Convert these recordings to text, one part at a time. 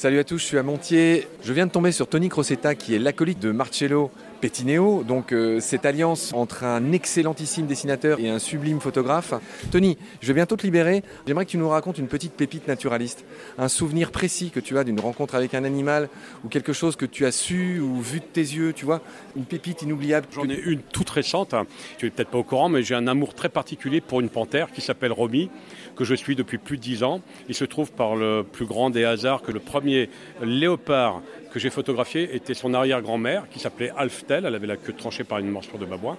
Salut à tous, je suis à Montier. Je viens de tomber sur Tony Crosetta qui est l'acolyte de Marcello Pettineo, donc euh, cette alliance entre un excellentissime dessinateur et un sublime photographe. Tony, je vais bientôt te libérer. J'aimerais que tu nous racontes une petite pépite naturaliste, un souvenir précis que tu as d'une rencontre avec un animal ou quelque chose que tu as su ou vu de tes yeux, tu vois, une pépite inoubliable. J'en ai une toute récente, tu n'es peut-être pas au courant, mais j'ai un amour très particulier pour une panthère qui s'appelle Romy, que je suis depuis plus de dix ans. Il se trouve par le plus grand des hasards que le premier léopard que j'ai photographié était son arrière-grand-mère qui s'appelait Elle avait la queue tranchée par une morsure de babouin.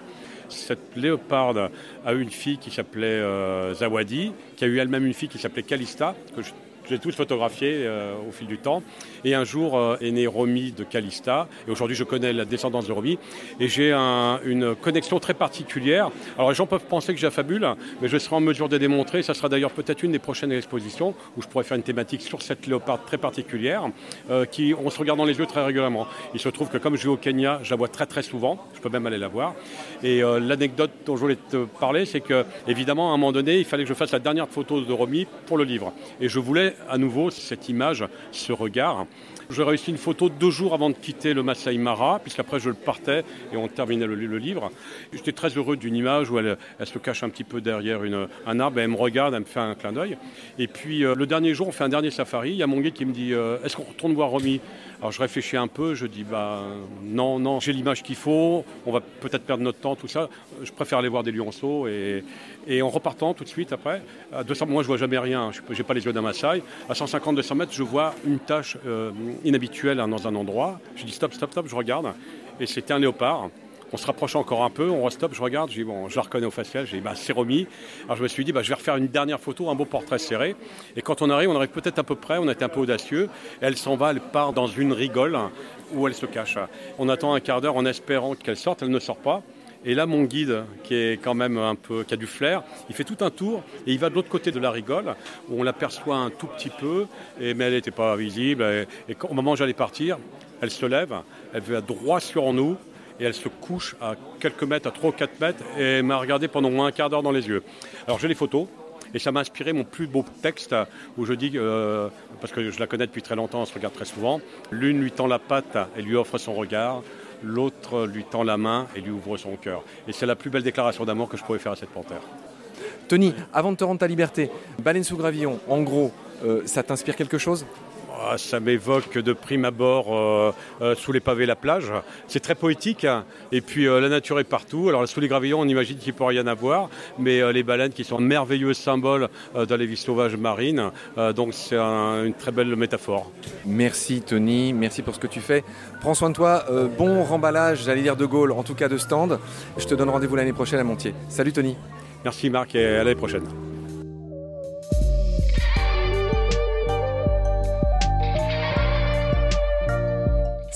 Cette léoparde a eu une fille qui s'appelait euh, Zawadi, qui a eu elle-même une fille qui s'appelait Calista, que j'ai tous photographié euh, au fil du temps. Et un jour euh, est né Romy de Calista. Et aujourd'hui, je connais la descendance de Romy. Et j'ai une connexion très particulière. Alors, les gens peuvent penser que j'affabule, mais je serai en mesure de démontrer. Ça sera d'ailleurs peut-être une des prochaines expositions où je pourrais faire une thématique sur cette léoparde très particulière, euh, qui on se regarde dans les yeux très régulièrement. Il se trouve que comme je vais au Kenya, je la vois très très souvent. Je peux même aller la voir. Et l'anecdote dont je voulais te parler, c'est que évidemment, à un moment donné, il fallait que je fasse la dernière photo de Romy pour le livre. Et je voulais à nouveau cette image, ce regard. J'ai réussi une photo deux jours avant de quitter le Masai Mara, puisqu'après je le partais et on terminait le, livre. J'étais très heureux d'une image où elle, se cache un petit peu derrière un arbre, elle me regarde, elle me fait un clin d'œil. Et puis euh, le dernier jour, on fait un dernier safari. Il y a mon guide qui me dit euh, Est-ce qu'on retourne voir Romy? Alors je réfléchis un peu, je dis bah non, non, j'ai l'image qu'il faut, on va peut-être perdre notre temps, tout ça. Je préfère aller voir des lionceaux et, et en repartant tout de suite après, à 200, moi je vois jamais rien, je n'ai pas les yeux d'un À 150-200 mètres, je vois une tache euh, inhabituelle dans un endroit. Je dis stop, stop, stop, je regarde. Et c'était un léopard. On se rapproche encore un peu, on restop, je regarde, je dis bon, je reconnais au facial, j'ai dit bah c'est remis. Alors je me suis dit bah je vais refaire une dernière photo, un beau portrait serré. Et quand on arrive, on arrive peut-être à peu près, on était un peu audacieux. Elle s'en va, elle part dans une rigole où elle se cache. On attend un quart d'heure en espérant qu'elle sorte, elle ne sort pas. Et là, mon guide, qui est quand même un peu, qui a du flair, il fait tout un tour et il va de l'autre côté de la rigole où on l'aperçoit un tout petit peu, et, mais elle n'était pas visible. Et, au moment où j'allais partir, elle se lève, elle va droit sur nous et elle se couche à quelques mètres, à 3 ou 4 mètres, et m'a regardé pendant moins un quart d'heure dans les yeux. Alors j'ai les photos, et ça m'a inspiré mon plus beau texte où je dis, euh, parce que je la connais depuis très longtemps, on se regarde très souvent, l'une lui tend la patte et lui offre son regard, l'autre lui tend la main et lui ouvre son cœur. Et c'est la plus belle déclaration d'amour que je pouvais faire à cette panthère. Tony, avant de te rendre ta liberté, baleine sous gravillon, en gros, euh, ça t'inspire quelque chose? Ça m'évoque de prime abord euh, euh, sous les pavés la plage. C'est très poétique. Hein. Et puis la nature est partout. Alors sous les gravillons, on imagine qu'il ne peut rien avoir. Mais les baleines qui sont un merveilleux symbole dans les vies sauvages marines. donc c'est une très belle métaphore. Merci Tony, merci pour ce que tu fais. Prends soin de toi. bon remballage, j'allais dire de Gaulle, en tout cas de stand. Je te donne rendez-vous l'année prochaine à Montier. Salut Tony. Merci Marc et à l'année prochaine.